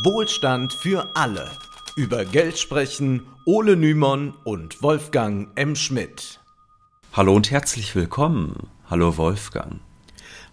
Wohlstand für alle. Über Geld sprechen Ole Nymon und Wolfgang M. Schmidt. Hallo und herzlich willkommen. Hallo Wolfgang.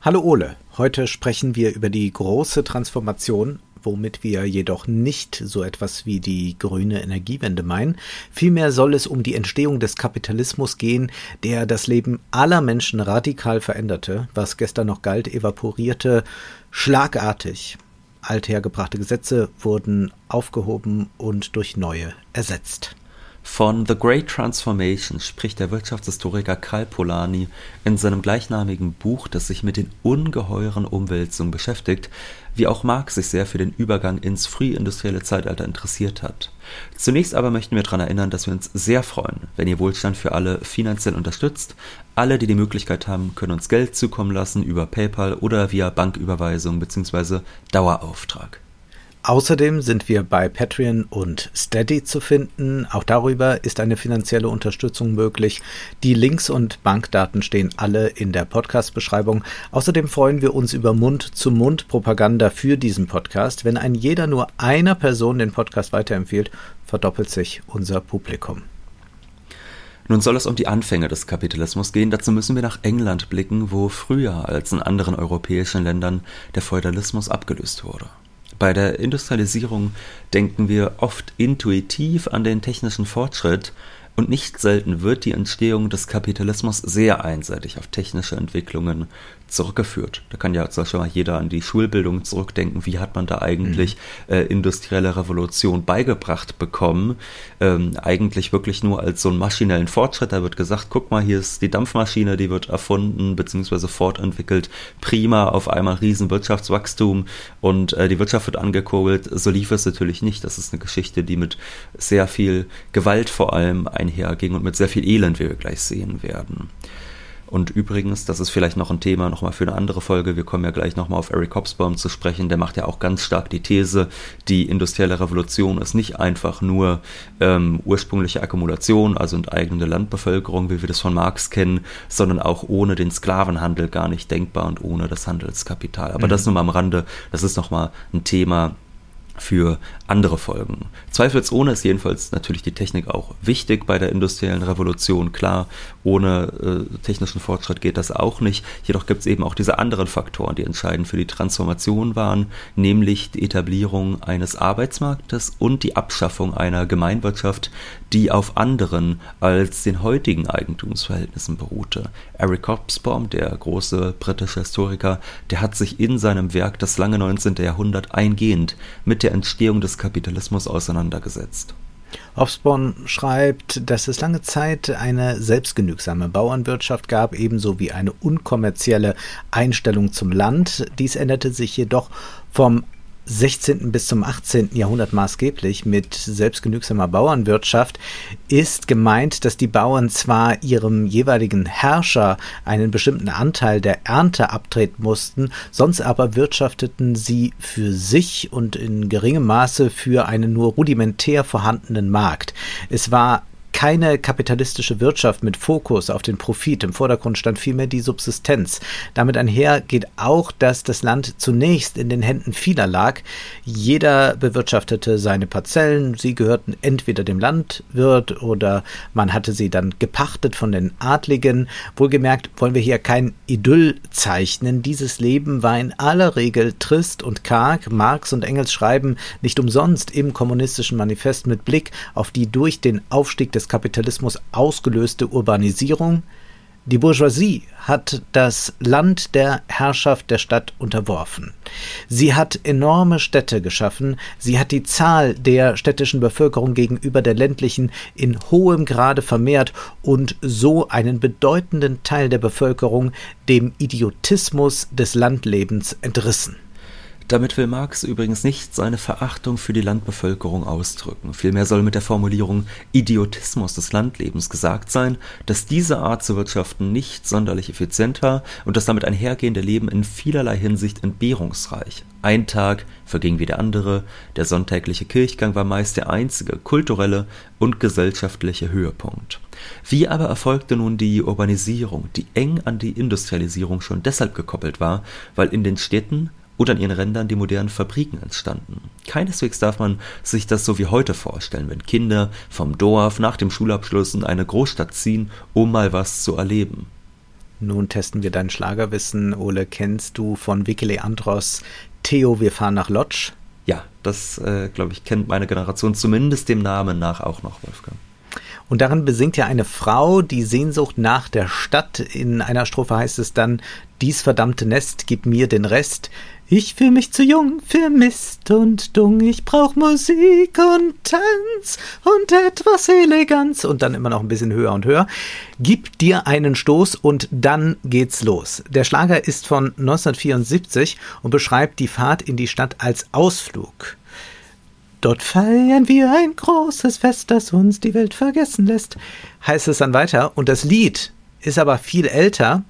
Hallo Ole. Heute sprechen wir über die große Transformation, womit wir jedoch nicht so etwas wie die grüne Energiewende meinen. Vielmehr soll es um die Entstehung des Kapitalismus gehen, der das Leben aller Menschen radikal veränderte. Was gestern noch galt, evaporierte schlagartig. Althergebrachte Gesetze wurden aufgehoben und durch neue ersetzt. Von The Great Transformation spricht der Wirtschaftshistoriker Karl Polanyi in seinem gleichnamigen Buch, das sich mit den ungeheuren Umwälzungen beschäftigt, wie auch Marx sich sehr für den Übergang ins frühindustrielle Zeitalter interessiert hat. Zunächst aber möchten wir daran erinnern, dass wir uns sehr freuen, wenn ihr Wohlstand für alle finanziell unterstützt. Alle, die die Möglichkeit haben, können uns Geld zukommen lassen über PayPal oder via Banküberweisung bzw. Dauerauftrag. Außerdem sind wir bei Patreon und Steady zu finden. Auch darüber ist eine finanzielle Unterstützung möglich. Die Links und Bankdaten stehen alle in der Podcast-Beschreibung. Außerdem freuen wir uns über Mund-zu-Mund-Propaganda für diesen Podcast. Wenn ein jeder nur einer Person den Podcast weiterempfiehlt, verdoppelt sich unser Publikum. Nun soll es um die Anfänge des Kapitalismus gehen. Dazu müssen wir nach England blicken, wo früher als in anderen europäischen Ländern der Feudalismus abgelöst wurde. Bei der Industrialisierung denken wir oft intuitiv an den technischen Fortschritt und nicht selten wird die Entstehung des Kapitalismus sehr einseitig auf technische Entwicklungen zurückgeführt. Da kann ja zum Beispiel mal jeder an die Schulbildung zurückdenken. Wie hat man da eigentlich mhm. äh, industrielle Revolution beigebracht bekommen? Ähm, eigentlich wirklich nur als so einen maschinellen Fortschritt. Da wird gesagt, guck mal, hier ist die Dampfmaschine, die wird erfunden bzw. fortentwickelt. Prima, auf einmal Riesenwirtschaftswachstum und äh, die Wirtschaft wird angekurbelt. So lief es natürlich nicht. Das ist eine Geschichte, die mit sehr viel Gewalt vor allem einherging und mit sehr viel Elend, wie wir gleich sehen werden. Und übrigens, das ist vielleicht noch ein Thema nochmal für eine andere Folge. Wir kommen ja gleich nochmal auf Eric Hobsbawm zu sprechen. Der macht ja auch ganz stark die These, die industrielle Revolution ist nicht einfach nur ähm, ursprüngliche Akkumulation, also enteigende Landbevölkerung, wie wir das von Marx kennen, sondern auch ohne den Sklavenhandel gar nicht denkbar und ohne das Handelskapital. Aber mhm. das nur mal am Rande. Das ist nochmal ein Thema, für andere Folgen. Zweifelsohne ist jedenfalls natürlich die Technik auch wichtig bei der industriellen Revolution. Klar, ohne äh, technischen Fortschritt geht das auch nicht. Jedoch gibt es eben auch diese anderen Faktoren, die entscheidend für die Transformation waren, nämlich die Etablierung eines Arbeitsmarktes und die Abschaffung einer Gemeinwirtschaft, die auf anderen als den heutigen Eigentumsverhältnissen beruhte. Eric Hobsbawm, der große britische Historiker, der hat sich in seinem Werk das lange 19. Jahrhundert eingehend mit der Entstehung des Kapitalismus auseinandergesetzt. Hobsbawm schreibt, dass es lange Zeit eine selbstgenügsame Bauernwirtschaft gab, ebenso wie eine unkommerzielle Einstellung zum Land. Dies änderte sich jedoch vom 16. bis zum 18. Jahrhundert maßgeblich mit selbstgenügsamer Bauernwirtschaft ist gemeint, dass die Bauern zwar ihrem jeweiligen Herrscher einen bestimmten Anteil der Ernte abtreten mussten, sonst aber wirtschafteten sie für sich und in geringem Maße für einen nur rudimentär vorhandenen Markt. Es war keine kapitalistische Wirtschaft mit Fokus auf den Profit. Im Vordergrund stand vielmehr die Subsistenz. Damit einher geht auch, dass das Land zunächst in den Händen vieler lag. Jeder bewirtschaftete seine Parzellen. Sie gehörten entweder dem Landwirt oder man hatte sie dann gepachtet von den Adligen. Wohlgemerkt wollen wir hier kein Idyll zeichnen. Dieses Leben war in aller Regel trist und karg. Marx und Engels schreiben nicht umsonst im kommunistischen Manifest mit Blick auf die durch den Aufstieg des Kapitalismus ausgelöste Urbanisierung, die Bourgeoisie hat das Land der Herrschaft der Stadt unterworfen. Sie hat enorme Städte geschaffen, sie hat die Zahl der städtischen Bevölkerung gegenüber der ländlichen in hohem Grade vermehrt und so einen bedeutenden Teil der Bevölkerung dem Idiotismus des Landlebens entrissen. Damit will Marx übrigens nicht seine Verachtung für die Landbevölkerung ausdrücken. Vielmehr soll mit der Formulierung Idiotismus des Landlebens gesagt sein, dass diese Art zu wirtschaften nicht sonderlich effizient war und das damit einhergehende Leben in vielerlei Hinsicht entbehrungsreich. Ein Tag verging wie der andere, der sonntägliche Kirchgang war meist der einzige kulturelle und gesellschaftliche Höhepunkt. Wie aber erfolgte nun die Urbanisierung, die eng an die Industrialisierung schon deshalb gekoppelt war, weil in den Städten und an ihren Rändern die modernen Fabriken entstanden. Keineswegs darf man sich das so wie heute vorstellen, wenn Kinder vom Dorf nach dem Schulabschluss in eine Großstadt ziehen, um mal was zu erleben. Nun testen wir dein Schlagerwissen. Ole, kennst du von Vikile Andros Theo, wir fahren nach Lodz? Ja, das, äh, glaube ich, kennt meine Generation zumindest dem Namen nach auch noch, Wolfgang. Und darin besingt ja eine Frau die Sehnsucht nach der Stadt. In einer Strophe heißt es dann, dies verdammte Nest, gib mir den Rest. Ich fühl mich zu jung für Mist und Dung. Ich brauch Musik und Tanz und etwas Eleganz. Und dann immer noch ein bisschen höher und höher. Gib dir einen Stoß und dann geht's los. Der Schlager ist von 1974 und beschreibt die Fahrt in die Stadt als Ausflug. Dort feiern wir ein großes Fest, das uns die Welt vergessen lässt, heißt es dann weiter. Und das Lied ist aber viel älter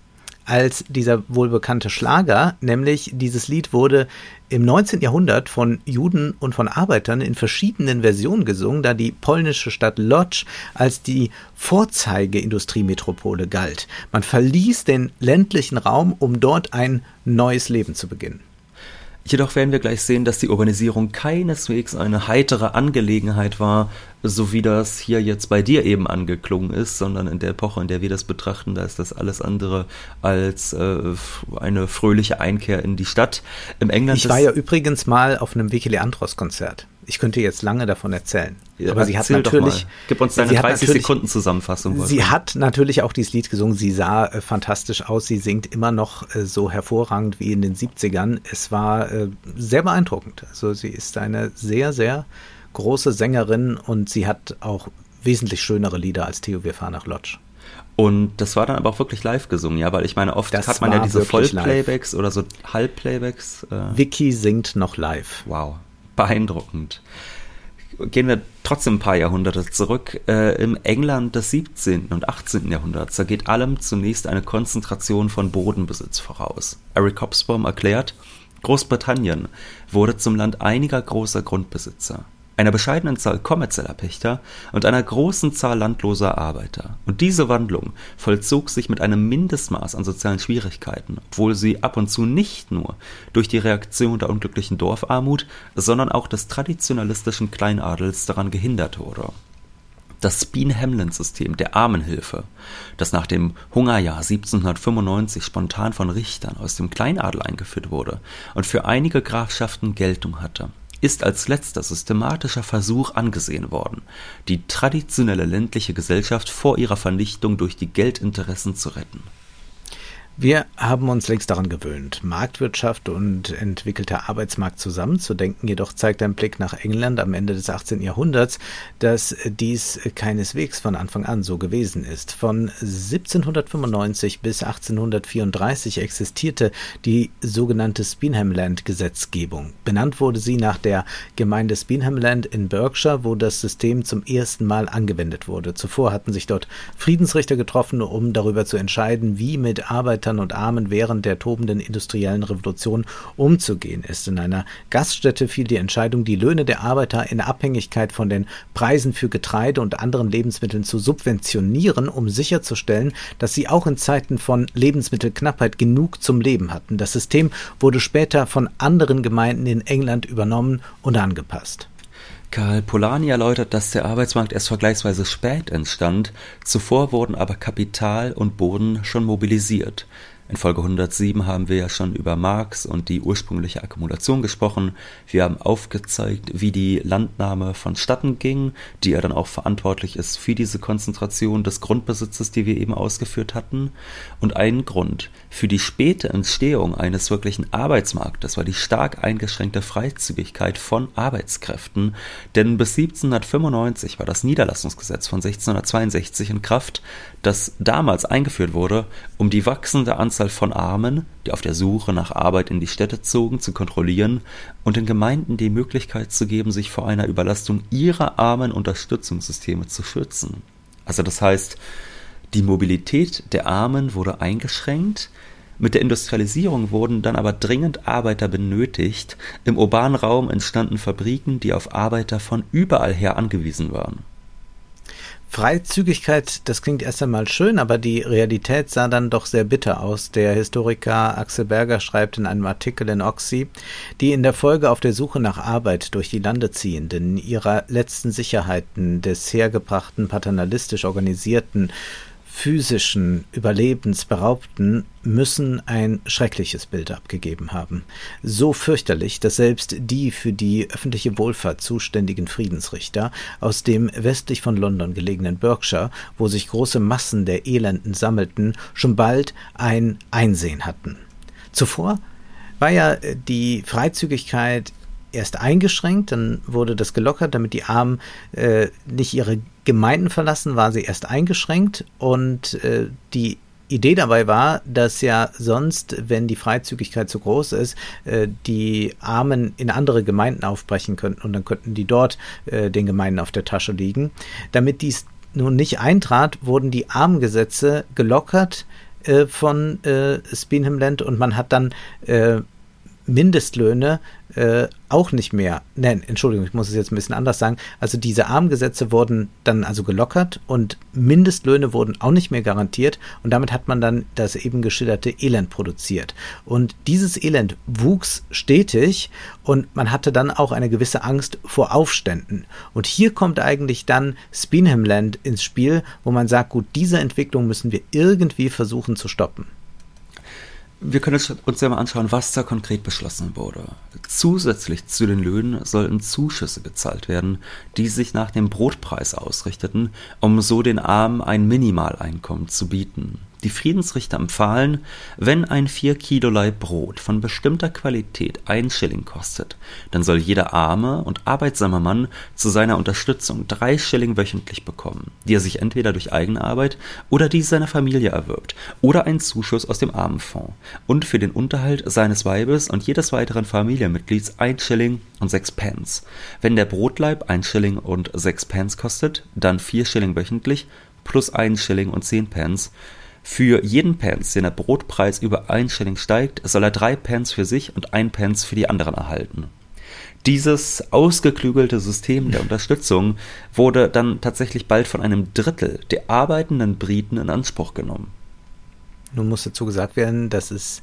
als dieser wohlbekannte Schlager, nämlich dieses Lied wurde im 19. Jahrhundert von Juden und von Arbeitern in verschiedenen Versionen gesungen, da die polnische Stadt Lodz als die Vorzeigeindustriemetropole galt. Man verließ den ländlichen Raum, um dort ein neues Leben zu beginnen. Jedoch werden wir gleich sehen, dass die Urbanisierung keineswegs eine heitere Angelegenheit war, so wie das hier jetzt bei dir eben angeklungen ist, sondern in der Epoche, in der wir das betrachten, da ist das alles andere als äh, eine fröhliche Einkehr in die Stadt. Im England ich war ja übrigens mal auf einem Vicky Leandros Konzert. Ich könnte jetzt lange davon erzählen. Ja, aber sie hat natürlich. Gib uns deine 30 Sekunden Zusammenfassung. Sie hat natürlich auch dieses Lied gesungen. Sie sah äh, fantastisch aus. Sie singt immer noch äh, so hervorragend wie in den 70ern. Es war äh, sehr beeindruckend. Also sie ist eine sehr, sehr große Sängerin und sie hat auch wesentlich schönere Lieder als Theo Wir fahren nach Lodge. Und das war dann aber auch wirklich live gesungen, ja, weil ich meine, oft das hat man ja diese Vollplaybacks oder so Halbplaybacks. Äh. Vicky singt noch live. Wow beeindruckend. Gehen wir trotzdem ein paar Jahrhunderte zurück. Äh, Im England des 17. und 18. Jahrhunderts, da geht allem zunächst eine Konzentration von Bodenbesitz voraus. Eric Hobsbawm erklärt, Großbritannien wurde zum Land einiger großer Grundbesitzer einer bescheidenen Zahl kommerzieller Pächter und einer großen Zahl landloser Arbeiter. Und diese Wandlung vollzog sich mit einem Mindestmaß an sozialen Schwierigkeiten, obwohl sie ab und zu nicht nur durch die Reaktion der unglücklichen Dorfarmut, sondern auch des traditionalistischen Kleinadels daran gehindert wurde. Das Speen-Hamlin-System der Armenhilfe, das nach dem Hungerjahr 1795 spontan von Richtern aus dem Kleinadel eingeführt wurde und für einige Grafschaften Geltung hatte, ist als letzter systematischer Versuch angesehen worden, die traditionelle ländliche Gesellschaft vor ihrer Vernichtung durch die Geldinteressen zu retten wir haben uns längst daran gewöhnt, Marktwirtschaft und entwickelter Arbeitsmarkt zusammenzudenken. Jedoch zeigt ein Blick nach England am Ende des 18. Jahrhunderts, dass dies keineswegs von Anfang an so gewesen ist. Von 1795 bis 1834 existierte die sogenannte Speenhamland-Gesetzgebung. Benannt wurde sie nach der Gemeinde Speenhamland in Berkshire, wo das System zum ersten Mal angewendet wurde. Zuvor hatten sich dort Friedensrichter getroffen, um darüber zu entscheiden, wie mit Arbeiter Arbeitern und Armen während der tobenden industriellen Revolution umzugehen ist. In einer Gaststätte fiel die Entscheidung, die Löhne der Arbeiter in Abhängigkeit von den Preisen für Getreide und anderen Lebensmitteln zu subventionieren, um sicherzustellen, dass sie auch in Zeiten von Lebensmittelknappheit genug zum Leben hatten. Das System wurde später von anderen Gemeinden in England übernommen und angepasst. Karl Polanyi erläutert, dass der Arbeitsmarkt erst vergleichsweise spät entstand, zuvor wurden aber Kapital und Boden schon mobilisiert in Folge 107 haben wir ja schon über Marx und die ursprüngliche Akkumulation gesprochen. Wir haben aufgezeigt, wie die Landnahme vonstatten ging, die ja dann auch verantwortlich ist für diese Konzentration des Grundbesitzes, die wir eben ausgeführt hatten. Und ein Grund für die späte Entstehung eines wirklichen Arbeitsmarktes war die stark eingeschränkte Freizügigkeit von Arbeitskräften. Denn bis 1795 war das Niederlassungsgesetz von 1662 in Kraft, das damals eingeführt wurde, um die wachsende Anzahl Anzahl von Armen, die auf der Suche nach Arbeit in die Städte zogen, zu kontrollieren und den Gemeinden die Möglichkeit zu geben, sich vor einer Überlastung ihrer armen Unterstützungssysteme zu schützen. Also das heißt, die Mobilität der Armen wurde eingeschränkt, mit der Industrialisierung wurden dann aber dringend Arbeiter benötigt, im urbanen Raum entstanden Fabriken, die auf Arbeiter von überall her angewiesen waren. Freizügigkeit, das klingt erst einmal schön, aber die Realität sah dann doch sehr bitter aus. Der Historiker Axel Berger schreibt in einem Artikel in Oxy, die in der Folge auf der Suche nach Arbeit durch die Lande ziehenden, ihrer letzten Sicherheiten des hergebrachten, paternalistisch organisierten, physischen Überlebensberaubten müssen ein schreckliches Bild abgegeben haben. So fürchterlich, dass selbst die für die öffentliche Wohlfahrt zuständigen Friedensrichter aus dem westlich von London gelegenen Berkshire, wo sich große Massen der Elenden sammelten, schon bald ein Einsehen hatten. Zuvor war ja die Freizügigkeit erst eingeschränkt, dann wurde das gelockert, damit die Armen äh, nicht ihre Gemeinden verlassen, war sie erst eingeschränkt und äh, die Idee dabei war, dass ja sonst, wenn die Freizügigkeit zu groß ist, äh, die Armen in andere Gemeinden aufbrechen könnten und dann könnten die dort äh, den Gemeinden auf der Tasche liegen. Damit dies nun nicht eintrat, wurden die Armengesetze gelockert äh, von äh, Spinham und man hat dann Mindestlöhne äh, auch nicht mehr, nein, Entschuldigung, ich muss es jetzt ein bisschen anders sagen. Also diese Armgesetze wurden dann also gelockert und Mindestlöhne wurden auch nicht mehr garantiert und damit hat man dann das eben geschilderte Elend produziert. Und dieses Elend wuchs stetig und man hatte dann auch eine gewisse Angst vor Aufständen. Und hier kommt eigentlich dann Spinham Land ins Spiel, wo man sagt, gut, diese Entwicklung müssen wir irgendwie versuchen zu stoppen. Wir können uns ja mal anschauen, was da konkret beschlossen wurde. Zusätzlich zu den Löhnen sollten Zuschüsse gezahlt werden, die sich nach dem Brotpreis ausrichteten, um so den Armen ein Minimaleinkommen zu bieten. Die Friedensrichter empfahlen, wenn ein 4 Kilo Laib Brot von bestimmter Qualität ein Schilling kostet, dann soll jeder arme und arbeitsame Mann zu seiner Unterstützung drei Schilling wöchentlich bekommen, die er sich entweder durch eigene Arbeit oder die seiner Familie erwirbt, oder einen Zuschuss aus dem Armenfonds und für den Unterhalt seines Weibes und jedes weiteren Familienmitglieds ein Schilling und sechs Pence. Wenn der Brotleib ein Schilling und sechs Pence kostet, dann vier Schilling wöchentlich plus ein Schilling und zehn Pence für jeden Pence, den der Brotpreis über ein Schilling steigt, soll er drei Pence für sich und ein Pence für die anderen erhalten. Dieses ausgeklügelte System der Unterstützung wurde dann tatsächlich bald von einem Drittel der arbeitenden Briten in Anspruch genommen. Nun muss dazu gesagt werden, dass es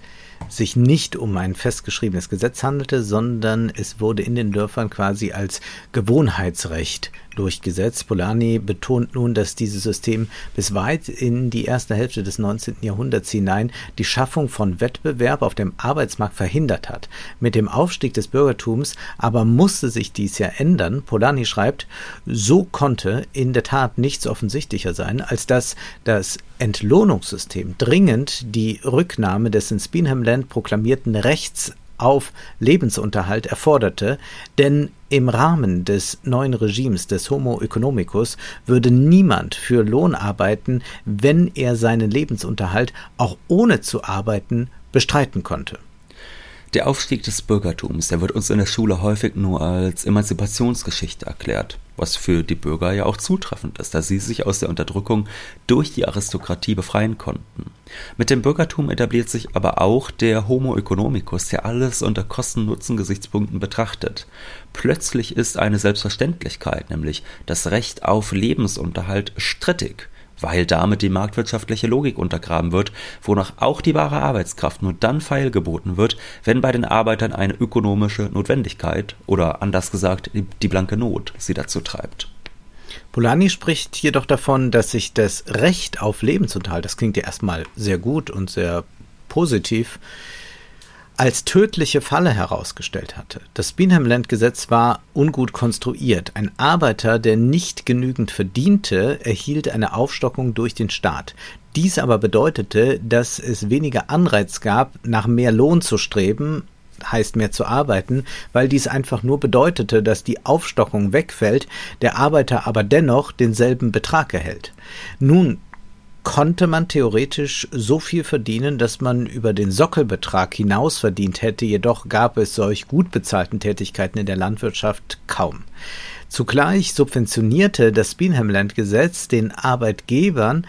sich nicht um ein festgeschriebenes Gesetz handelte, sondern es wurde in den Dörfern quasi als Gewohnheitsrecht durchgesetzt. Polanyi betont nun, dass dieses System bis weit in die erste Hälfte des 19. Jahrhunderts hinein die Schaffung von Wettbewerb auf dem Arbeitsmarkt verhindert hat. Mit dem Aufstieg des Bürgertums aber musste sich dies ja ändern. Polanyi schreibt, so konnte in der Tat nichts offensichtlicher sein, als dass das Entlohnungssystem dringend die Rücknahme des in Spinham Land proklamierten Rechts auf Lebensunterhalt erforderte, denn im Rahmen des neuen Regimes des Homo economicus würde niemand für Lohn arbeiten, wenn er seinen Lebensunterhalt auch ohne zu arbeiten bestreiten konnte. Der Aufstieg des Bürgertums, der wird uns in der Schule häufig nur als Emanzipationsgeschichte erklärt, was für die Bürger ja auch zutreffend ist, da sie sich aus der Unterdrückung durch die Aristokratie befreien konnten. Mit dem Bürgertum etabliert sich aber auch der Homo economicus, der alles unter Kosten-Nutzen-Gesichtspunkten betrachtet. Plötzlich ist eine Selbstverständlichkeit, nämlich das Recht auf Lebensunterhalt, strittig weil damit die marktwirtschaftliche Logik untergraben wird, wonach auch die wahre Arbeitskraft nur dann feilgeboten wird, wenn bei den Arbeitern eine ökonomische Notwendigkeit oder anders gesagt die blanke Not sie dazu treibt. Polanyi spricht jedoch davon, dass sich das Recht auf Lebensunterhalt, das klingt ja erstmal sehr gut und sehr positiv, als tödliche Falle herausgestellt hatte. Das Binham-Land-Gesetz war ungut konstruiert. Ein Arbeiter, der nicht genügend verdiente, erhielt eine Aufstockung durch den Staat. Dies aber bedeutete, dass es weniger Anreiz gab, nach mehr Lohn zu streben, heißt mehr zu arbeiten, weil dies einfach nur bedeutete, dass die Aufstockung wegfällt, der Arbeiter aber dennoch denselben Betrag erhält. Nun konnte man theoretisch so viel verdienen, dass man über den Sockelbetrag hinaus verdient hätte, jedoch gab es solch gut bezahlten Tätigkeiten in der Landwirtschaft kaum. Zugleich subventionierte das Beanham-Land-Gesetz den Arbeitgebern,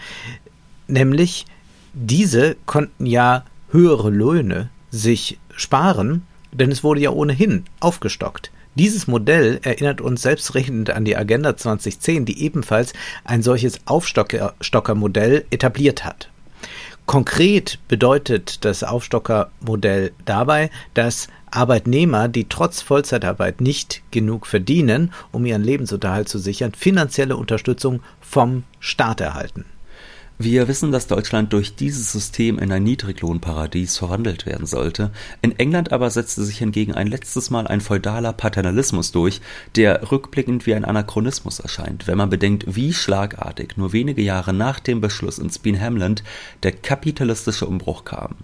nämlich diese konnten ja höhere Löhne sich sparen, denn es wurde ja ohnehin aufgestockt. Dieses Modell erinnert uns selbstredend an die Agenda 2010, die ebenfalls ein solches Aufstockermodell etabliert hat. Konkret bedeutet das Aufstockermodell dabei, dass Arbeitnehmer, die trotz Vollzeitarbeit nicht genug verdienen, um ihren Lebensunterhalt zu sichern, finanzielle Unterstützung vom Staat erhalten. Wir wissen, dass Deutschland durch dieses System in ein Niedriglohnparadies verwandelt werden sollte. In England aber setzte sich hingegen ein letztes Mal ein feudaler Paternalismus durch, der rückblickend wie ein Anachronismus erscheint, wenn man bedenkt, wie schlagartig nur wenige Jahre nach dem Beschluss in Speen Hamland der kapitalistische Umbruch kam.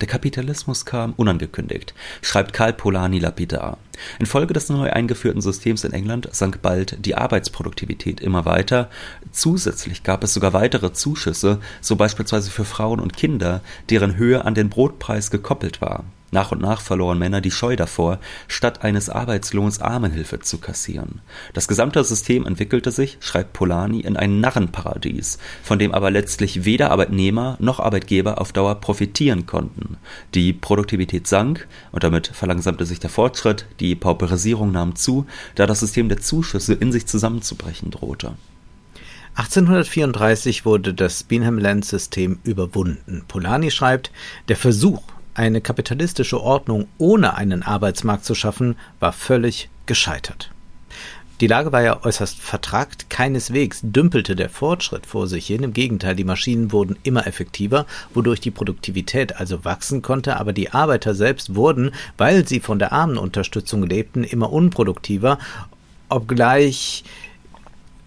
Der Kapitalismus kam unangekündigt, schreibt Karl Polanyi lapidar. Infolge des neu eingeführten Systems in England sank bald die Arbeitsproduktivität immer weiter. Zusätzlich gab es sogar weitere Zuschüsse, so beispielsweise für Frauen und Kinder, deren Höhe an den Brotpreis gekoppelt war. Nach und nach verloren Männer die Scheu davor, statt eines Arbeitslohns Armenhilfe zu kassieren. Das gesamte System entwickelte sich, schreibt Polanyi, in ein Narrenparadies, von dem aber letztlich weder Arbeitnehmer noch Arbeitgeber auf Dauer profitieren konnten. Die Produktivität sank und damit verlangsamte sich der Fortschritt, die Pauperisierung nahm zu, da das System der Zuschüsse in sich zusammenzubrechen drohte. 1834 wurde das Bingham-Land-System überwunden. Polanyi schreibt, der Versuch, eine kapitalistische Ordnung ohne einen Arbeitsmarkt zu schaffen, war völlig gescheitert. Die Lage war ja äußerst vertragt, keineswegs dümpelte der Fortschritt vor sich hin, im Gegenteil, die Maschinen wurden immer effektiver, wodurch die Produktivität also wachsen konnte, aber die Arbeiter selbst wurden, weil sie von der Armenunterstützung lebten, immer unproduktiver, obgleich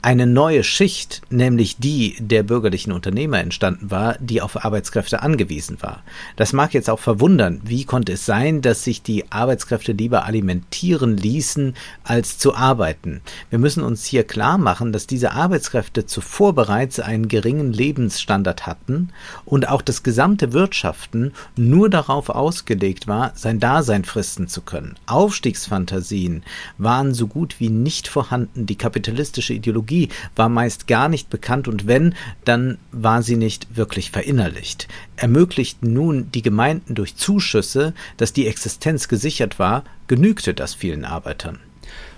eine neue Schicht, nämlich die der bürgerlichen Unternehmer entstanden war, die auf Arbeitskräfte angewiesen war. Das mag jetzt auch verwundern. Wie konnte es sein, dass sich die Arbeitskräfte lieber alimentieren ließen, als zu arbeiten? Wir müssen uns hier klar machen, dass diese Arbeitskräfte zuvor bereits einen geringen Lebensstandard hatten und auch das gesamte Wirtschaften nur darauf ausgelegt war, sein Dasein fristen zu können. Aufstiegsfantasien waren so gut wie nicht vorhanden. Die kapitalistische Ideologie Ideologie war meist gar nicht bekannt und wenn, dann war sie nicht wirklich verinnerlicht. Ermöglichten nun die Gemeinden durch Zuschüsse, dass die Existenz gesichert war, genügte das vielen Arbeitern.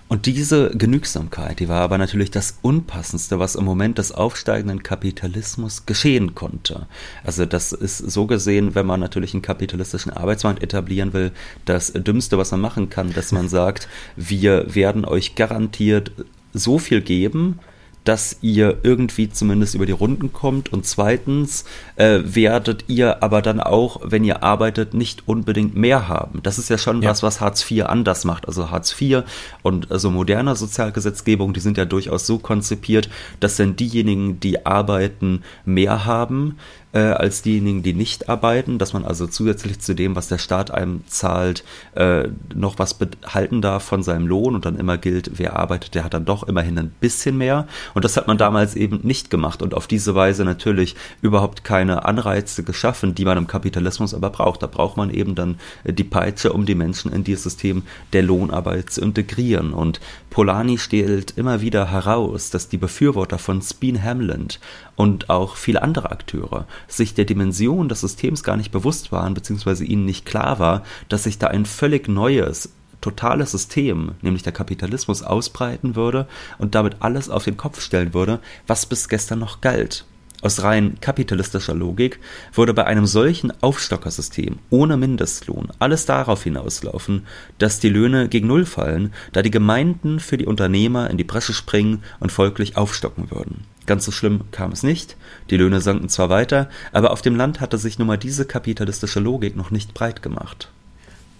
Und diese Genügsamkeit, die war aber natürlich das Unpassendste, was im Moment des aufsteigenden Kapitalismus geschehen konnte. Also das ist so gesehen, wenn man natürlich einen kapitalistischen Arbeitsmarkt etablieren will, das Dümmste, was man machen kann, dass man sagt, wir werden euch garantiert so viel geben, dass ihr irgendwie zumindest über die Runden kommt und zweitens äh, werdet ihr aber dann auch, wenn ihr arbeitet, nicht unbedingt mehr haben. Das ist ja schon ja. was, was Hartz IV anders macht. Also Hartz IV und so also moderne Sozialgesetzgebung, die sind ja durchaus so konzipiert, dass dann diejenigen, die arbeiten, mehr haben, äh, als diejenigen, die nicht arbeiten, dass man also zusätzlich zu dem, was der Staat einem zahlt, äh, noch was behalten darf von seinem Lohn und dann immer gilt, wer arbeitet, der hat dann doch immerhin ein bisschen mehr. Und das hat man damals eben nicht gemacht und auf diese Weise natürlich überhaupt keine Anreize geschaffen, die man im Kapitalismus aber braucht. Da braucht man eben dann äh, die Peitsche, um die Menschen in dieses System der Lohnarbeit zu integrieren. Und Polanyi stellt immer wieder heraus, dass die Befürworter von Speen Hamland und auch viele andere Akteure sich der Dimension des Systems gar nicht bewusst waren, beziehungsweise ihnen nicht klar war, dass sich da ein völlig neues, totales System, nämlich der Kapitalismus, ausbreiten würde und damit alles auf den Kopf stellen würde, was bis gestern noch galt. Aus rein kapitalistischer Logik würde bei einem solchen Aufstockersystem ohne Mindestlohn alles darauf hinauslaufen, dass die Löhne gegen Null fallen, da die Gemeinden für die Unternehmer in die Bresche springen und folglich aufstocken würden. Ganz so schlimm kam es nicht, die Löhne sanken zwar weiter, aber auf dem Land hatte sich nun mal diese kapitalistische Logik noch nicht breit gemacht.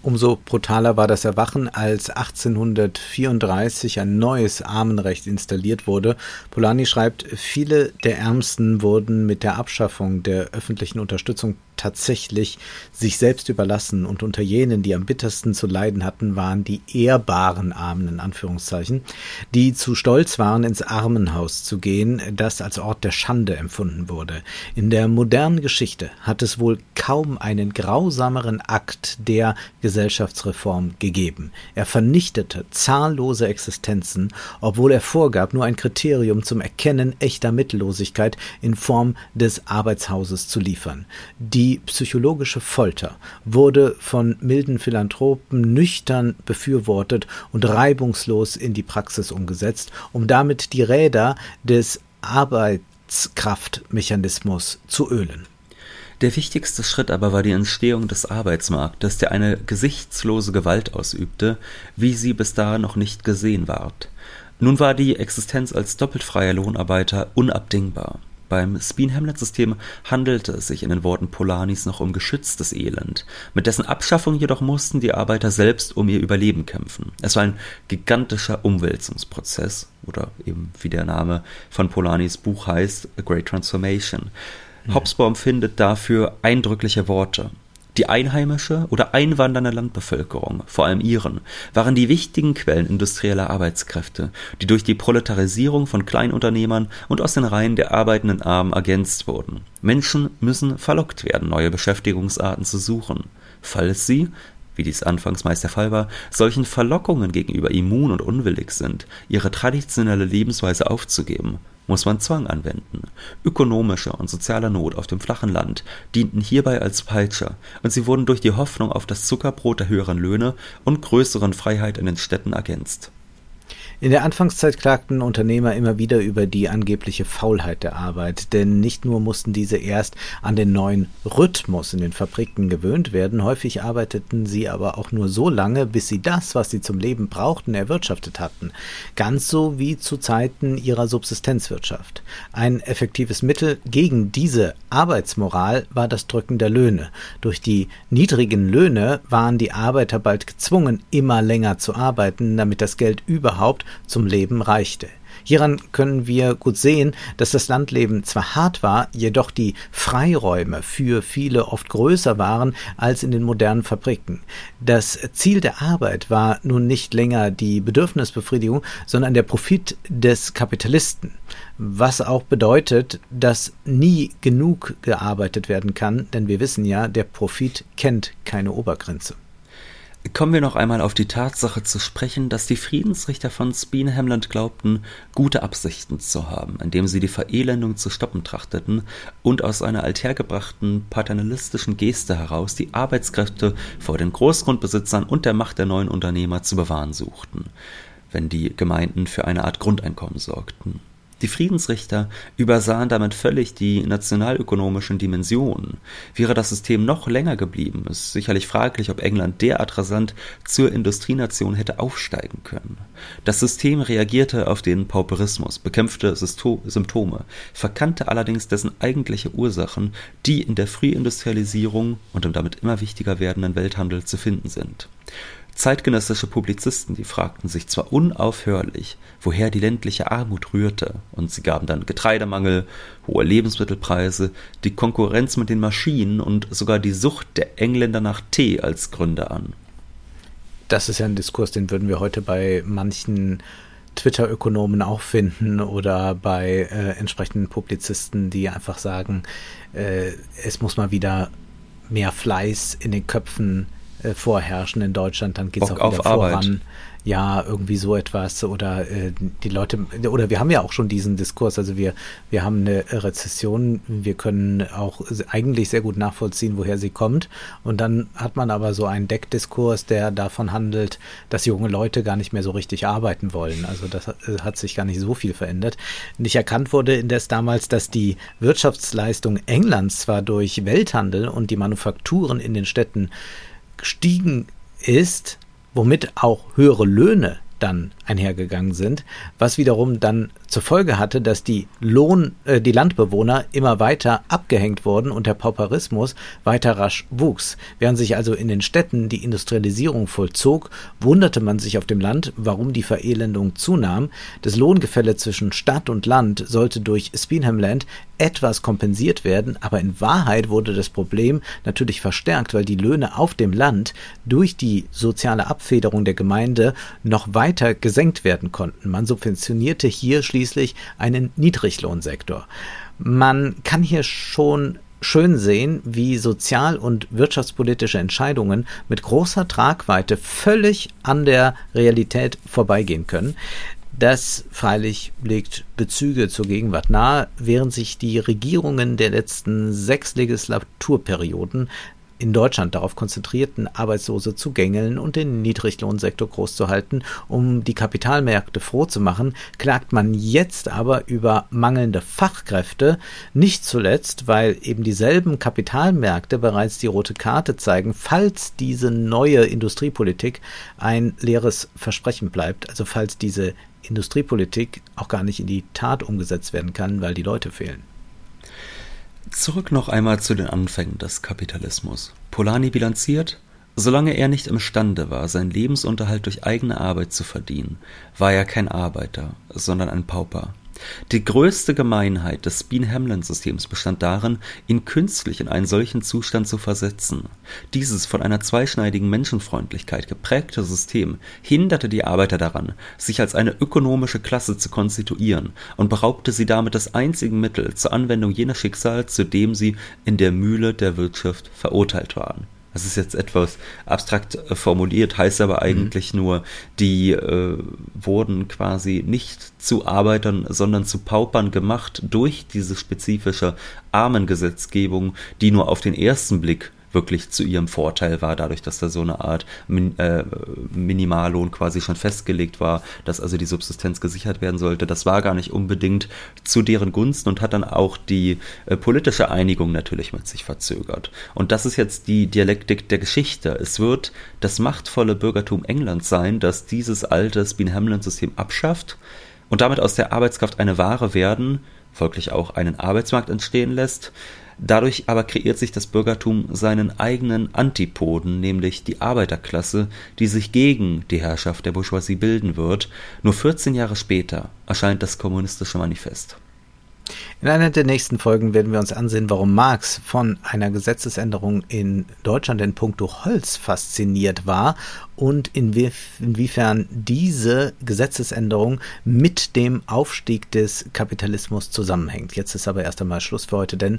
Umso brutaler war das Erwachen, als 1834 ein neues Armenrecht installiert wurde. Polanyi schreibt, viele der Ärmsten wurden mit der Abschaffung der öffentlichen Unterstützung tatsächlich sich selbst überlassen und unter jenen, die am bittersten zu leiden hatten, waren die ehrbaren Armen in Anführungszeichen, die zu stolz waren, ins Armenhaus zu gehen, das als Ort der Schande empfunden wurde. In der modernen Geschichte hat es wohl kaum einen grausameren Akt der Gesellschaftsreform gegeben. Er vernichtete zahllose Existenzen, obwohl er vorgab, nur ein Kriterium zum Erkennen echter Mittellosigkeit in Form des Arbeitshauses zu liefern. Die Die psychologische Folter wurde von milden Philanthropen nüchtern befürwortet und reibungslos in die Praxis umgesetzt, um damit die Räder des Arbeitskraftmechanismus zu ölen. Der wichtigste Schritt aber war die Entstehung des Arbeitsmarktes, der eine gesichtslose Gewalt ausübte, wie sie bis dahin noch nicht gesehen ward. Nun war die Existenz als doppelt freier Lohnarbeiter unabdingbar. Beim Speen-Hamlet-System handelte es sich in den Worten Polanis noch um geschütztes Elend. Mit dessen Abschaffung jedoch mussten die Arbeiter selbst um ihr Überleben kämpfen. Es war ein gigantischer Umwälzungsprozess, oder eben wie der Name von Polanis Buch heißt, A Great Transformation. Hobsbawm findet dafür eindrückliche Worte. Die einheimische oder einwandernde Landbevölkerung, vor allem Iren, waren die wichtigen Quellen industrieller Arbeitskräfte, die durch die Proletarisierung von Kleinunternehmern und aus den Reihen der arbeitenden Armen ergänzt wurden. Menschen müssen verlockt werden, neue Beschäftigungsarten zu suchen. Falls sie, wie dies anfangs meist der Fall war, solchen Verlockungen gegenüber immun und unwillig sind, ihre traditionelle Lebensweise aufzugeben, muss man Zwang anwenden. Ökonomische und soziale Not auf dem flachen Land dienten hierbei als Peitscher, und sie wurden durch die Hoffnung auf das Zuckerbrot der höheren Löhne und größeren Freiheit in den Städten ergänzt in der Anfangszeit klagten Unternehmer immer wieder über die angebliche Faulheit der Arbeit, denn nicht nur mussten diese erst an den neuen Rhythmus in den Fabriken gewöhnt werden, häufig arbeiteten sie aber auch nur so lange, bis sie das, was sie zum Leben brauchten, erwirtschaftet hatten, ganz so wie zu Zeiten ihrer Subsistenzwirtschaft. Ein effektives Mittel gegen diese Arbeitsmoral war das Drücken der Löhne. Durch die niedrigen Löhne waren die Arbeiter bald gezwungen, immer länger zu arbeiten, damit das Geld überhaupt zum Leben reichte. Hieran können wir gut sehen, dass das Landleben zwar hart war, jedoch die Freiräume für viele oft größer waren als in den modernen Fabriken. Das Ziel der Arbeit war nun nicht länger die Bedürfnisbefriedigung, sondern der Profit des Kapitalisten, was auch bedeutet, dass nie genug gearbeitet werden kann, denn wir wissen ja, der Profit kennt keine Obergrenze. Kommen wir noch einmal auf die Tatsache zu sprechen, dass die Friedensrichter von Speen Hamland glaubten, gute Absichten zu haben, indem sie die Verelendung zu stoppen trachteten und aus einer althergebrachten paternalistischen Geste heraus die Arbeitskräfte vor den Großgrundbesitzern und der Macht der neuen Unternehmer zu bewahren suchten, wenn die Gemeinden für eine Art Grundeinkommen sorgten. Die Friedensrichter übersahen damit völlig die nationalökonomischen Dimensionen. Wäre das System noch länger geblieben, ist sicherlich fraglich, ob England derart rasant zur Industrienation hätte aufsteigen können. Das System reagierte auf den Pauperismus, bekämpfte Symptome, verkannte allerdings dessen eigentliche Ursachen, die in der Frühindustrialisierung und im damit immer wichtiger werdenden Welthandel zu finden sind. Zeitgenössische Publizisten, die fragten sich zwar unaufhörlich, woher die ländliche Armut rührte, und sie gaben dann Getreidemangel, hohe Lebensmittelpreise, die Konkurrenz mit den Maschinen und sogar die Sucht der Engländer nach Tee als Gründe an. Das ist ja ein Diskurs, den würden wir heute bei manchen Twitter-Ökonomen auch finden oder bei äh, entsprechenden Publizisten, die einfach sagen, äh, es muss mal wieder mehr Fleiß in den Köpfen äh, vorherrschen in Deutschland, dann geht es auch wieder voran. Arbeit ja, irgendwie so etwas oder äh, die Leute, oder wir haben ja auch schon diesen Diskurs, also wir, wir haben eine Rezession, wir können auch eigentlich sehr gut nachvollziehen, woher sie kommt und dann hat man aber so einen Deckdiskurs, der davon handelt, dass junge Leute gar nicht mehr so richtig arbeiten wollen, also das äh, hat sich gar nicht so viel verändert. Nicht erkannt wurde indes damals, dass die Wirtschaftsleistung Englands zwar durch Welthandel und die Manufakturen in den Städten gestiegen ist, womit auch höhere Löhne dann einhergegangen sind, was wiederum dann zur Folge hatte, dass die Lohn, äh, die Landbewohner immer weiter abgehängt wurden und der Pauperismus weiter rasch wuchs. Während sich also in den Städten die Industrialisierung vollzog, wunderte man sich auf dem Land, warum die Verelendung zunahm. Das Lohngefälle zwischen Stadt und Land sollte durch Speenham Land etwas kompensiert werden, aber in Wahrheit wurde das Problem natürlich verstärkt, weil die Löhne auf dem Land durch die soziale Abfederung der Gemeinde noch weiter gesenkt werden konnten. Man subventionierte hier schließlich schließlich einen Niedriglohnsektor. Man kann hier schon schön sehen, wie sozial- und wirtschaftspolitische Entscheidungen mit großer Tragweite völlig an der Realität vorbeigehen können. Das freilich legt Bezüge zur Gegenwart nahe, während sich die Regierungen der letzten sechs Legislaturperioden in Deutschland darauf konzentrierten, Arbeitslose zu gängeln und den Niedriglohnsektor groß zu halten, um die Kapitalmärkte froh zu machen, klagt man jetzt aber über mangelnde Fachkräfte, nicht zuletzt, weil eben dieselben Kapitalmärkte bereits die rote Karte zeigen, falls diese neue Industriepolitik ein leeres Versprechen bleibt, also falls diese Industriepolitik auch gar nicht in die Tat umgesetzt werden kann, weil die Leute fehlen. Zurück noch einmal zu den Anfängen des Kapitalismus. Polanyi bilanziert, solange er nicht imstande war, seinen Lebensunterhalt durch eigene Arbeit zu verdienen, war er kein Arbeiter, sondern ein Pauper. Die größte Gemeinheit des Bean-Hamlin-Systems bestand darin, ihn künstlich in einen solchen Zustand zu versetzen. Dieses von einer zweischneidigen Menschenfreundlichkeit geprägte System hinderte die Arbeiter daran, sich als eine ökonomische Klasse zu konstituieren und beraubte sie damit des einzigen Mittel zur Anwendung jener Schicksal, zu dem sie in der Mühle der Wirtschaft verurteilt waren das ist jetzt etwas abstrakt äh, formuliert, heißt aber mhm. eigentlich mhm. nur, die äh, wurden quasi nicht zu Arbeitern, sondern zu Paupern gemacht durch diese spezifische Armengesetzgebung, die nur auf den ersten Blick wirklich zu ihrem Vorteil war, dadurch, dass da so eine Art Min äh, Minimallohn quasi schon festgelegt war, dass also die Subsistenz gesichert werden sollte. Das war gar nicht unbedingt zu deren Gunsten und hat dann auch die äh, politische Einigung natürlich mit sich verzögert. Und das ist jetzt die Dialektik der Geschichte. Es wird das machtvolle Bürgertum Englands sein, das dieses alte Spin-Hamlin-System abschafft und damit aus der Arbeitskraft eine Ware werden, folglich auch einen Arbeitsmarkt entstehen lässt, Dadurch aber kreiert sich das Bürgertum seinen eigenen Antipoden, nämlich die Arbeiterklasse, die sich gegen die Herrschaft der Bourgeoisie bilden wird. Nur 14 Jahre später erscheint das Kommunistische Manifest. In einer der nächsten Folgen werden wir uns ansehen, warum Marx von einer Gesetzesänderung in Deutschland in puncto Holz fasziniert war und inwiefern diese Gesetzesänderung mit dem Aufstieg des Kapitalismus zusammenhängt. Jetzt ist aber erst einmal Schluss für heute, denn